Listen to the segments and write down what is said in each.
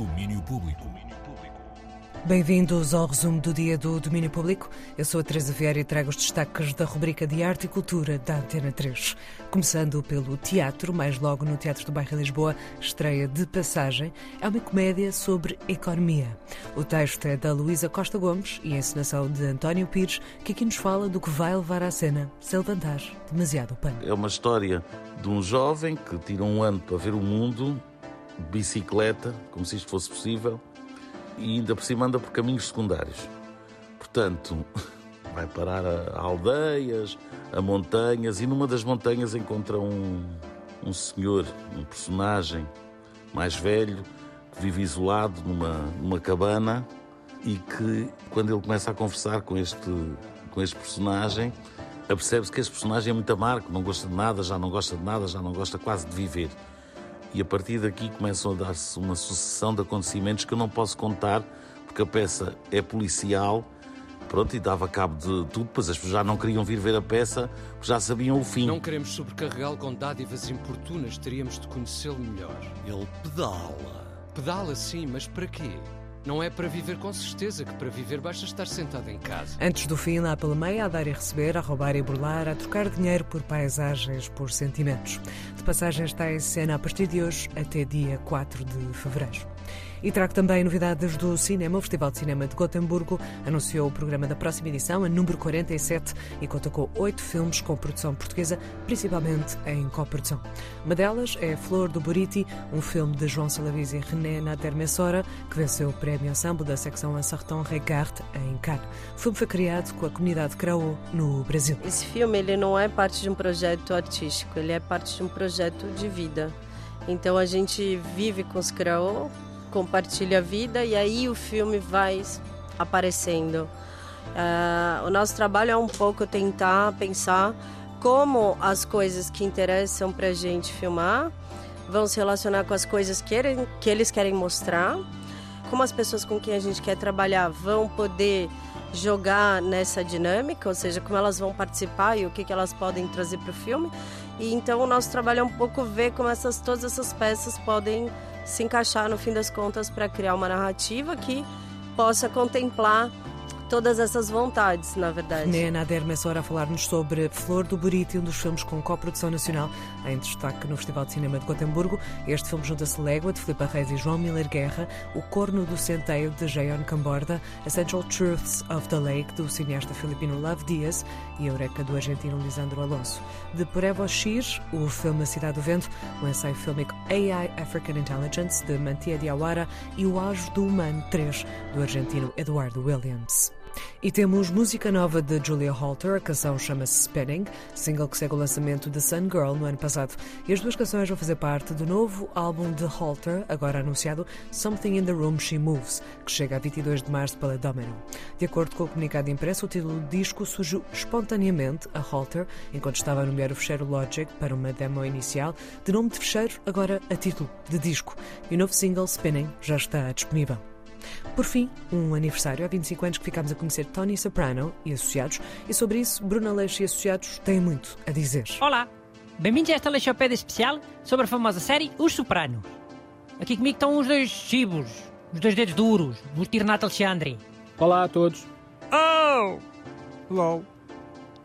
Domínio Público. Bem-vindos ao resumo do dia do Domínio Público. Eu sou a Teresa Vieira e trago os destaques da rubrica de Arte e Cultura da Antena 3. Começando pelo teatro, mais logo no Teatro do Bairro de Lisboa, estreia de Passagem. É uma comédia sobre economia. O texto é da Luísa Costa Gomes e a encenação de António Pires, que aqui nos fala do que vai levar à cena se levantar demasiado o pano. É uma história de um jovem que tira um ano para ver o mundo, bicicleta, como se isto fosse possível, e ainda por cima anda por caminhos secundários. Portanto, vai parar a, aldeias, a montanhas, e numa das montanhas encontra um, um senhor, um personagem mais velho, que vive isolado numa, numa cabana e que, quando ele começa a conversar com este, com este personagem, apercebe-se que este personagem é muito amargo, não gosta de nada, já não gosta de nada, já não gosta quase de viver. E a partir daqui começam a dar-se uma sucessão de acontecimentos que eu não posso contar, porque a peça é policial, pronto, e dava cabo de tudo, pois as pessoas já não queriam vir ver a peça, porque já sabiam o fim. Não queremos sobrecarregá-lo com dádivas importunas, teríamos de conhecê-lo melhor. Ele pedala. Pedala sim, mas para quê? Não é para viver com certeza, que para viver basta estar sentado em casa. Antes do fim, lá pela meia, a dar e receber, a roubar e burlar, a trocar dinheiro por paisagens, por sentimentos. De passagem está em cena a partir de hoje até dia 4 de fevereiro. E trago também novidades do cinema. O Festival de Cinema de Gotemburgo anunciou o programa da próxima edição, a número 47, e conta com oito filmes com produção portuguesa, principalmente em coprodução. Uma delas é Flor do Buriti, um filme de João Salavis e René Nader Messora, que venceu o prémio ensemble da secção Ansarton Regard em Cannes. O filme foi criado com a comunidade Craô no Brasil. Esse filme ele não é parte de um projeto artístico, ele é parte de um projeto de vida. Então a gente vive com os Craô, compartilha a vida e aí o filme vai aparecendo. Uh, o nosso trabalho é um pouco tentar pensar como as coisas que interessam para a gente filmar vão se relacionar com as coisas que, ele, que eles querem mostrar, como as pessoas com quem a gente quer trabalhar vão poder jogar nessa dinâmica, ou seja, como elas vão participar e o que, que elas podem trazer para o filme. E então o nosso trabalho é um pouco ver como essas, todas essas peças podem se encaixar no fim das contas para criar uma narrativa que possa contemplar todas essas vontades, na verdade. Né Nader Messora a falar-nos sobre Flor do Buriti, um dos filmes com coprodução nacional em destaque no Festival de Cinema de Gotemburgo. Este filme junta-se Légua, de Filipe Reis e João Miller Guerra, O Corno do Centeio, de Jayon Camborda, Essential Truths of the Lake, do cineasta filipino Love Diaz e Eureka, do argentino Lisandro Alonso. De Purevo Xir, o filme A Cidade do Vento, o ensaio fílmico AI African Intelligence, de Mantia Diawara e O Ajo do Humano 3, do argentino Eduardo Williams. E temos música nova de Julia Holter, a canção chama-se Spinning, single que segue o lançamento de Sun Girl no ano passado. E as duas canções vão fazer parte do novo álbum de Holter, agora anunciado Something in the Room She Moves, que chega a 22 de março pela Domino. De acordo com o comunicado impresso, o título do disco surgiu espontaneamente a Holter, enquanto estava a nomear o fecheiro Logic para uma demo inicial, de nome de fecheiro, agora a título de disco. E o novo single Spinning já está disponível. Por fim, um aniversário há 25 anos que ficámos a conhecer Tony Soprano e Associados, e sobre isso, Bruna Leixo e Associados têm muito a dizer. Olá, bem-vindos a esta Leixopédia especial sobre a famosa série Os Sopranos. Aqui comigo estão os dois chibos, os dois dedos duros, o tio Renato Alexandre. Olá a todos. Oh! Hello.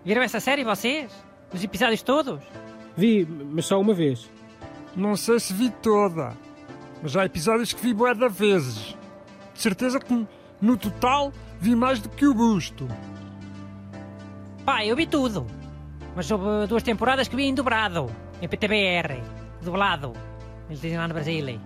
Viram essa série vocês? Os episódios todos? Vi, mas só uma vez. Não sei se vi toda, mas há episódios que vi bué de vezes. De certeza que no total vi mais do que o busto. Pá, eu vi tudo. Mas houve duas temporadas que vi em dobrado, em PTBR, dublado. Eles dizem lá no Brasil.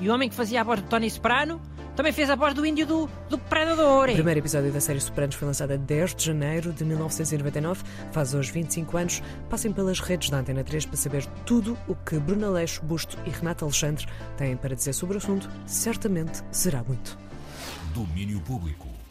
E o homem que fazia a voz do Tony Soprano também fez a voz do índio do, do Predador. O primeiro episódio da série Sopranos foi lançado a 10 de janeiro de 1999, faz hoje 25 anos. Passem pelas redes da Antena 3 para saber tudo o que Bruno Aleixo, Busto e Renato Alexandre têm para dizer sobre o assunto. Certamente será muito. Domínio Público.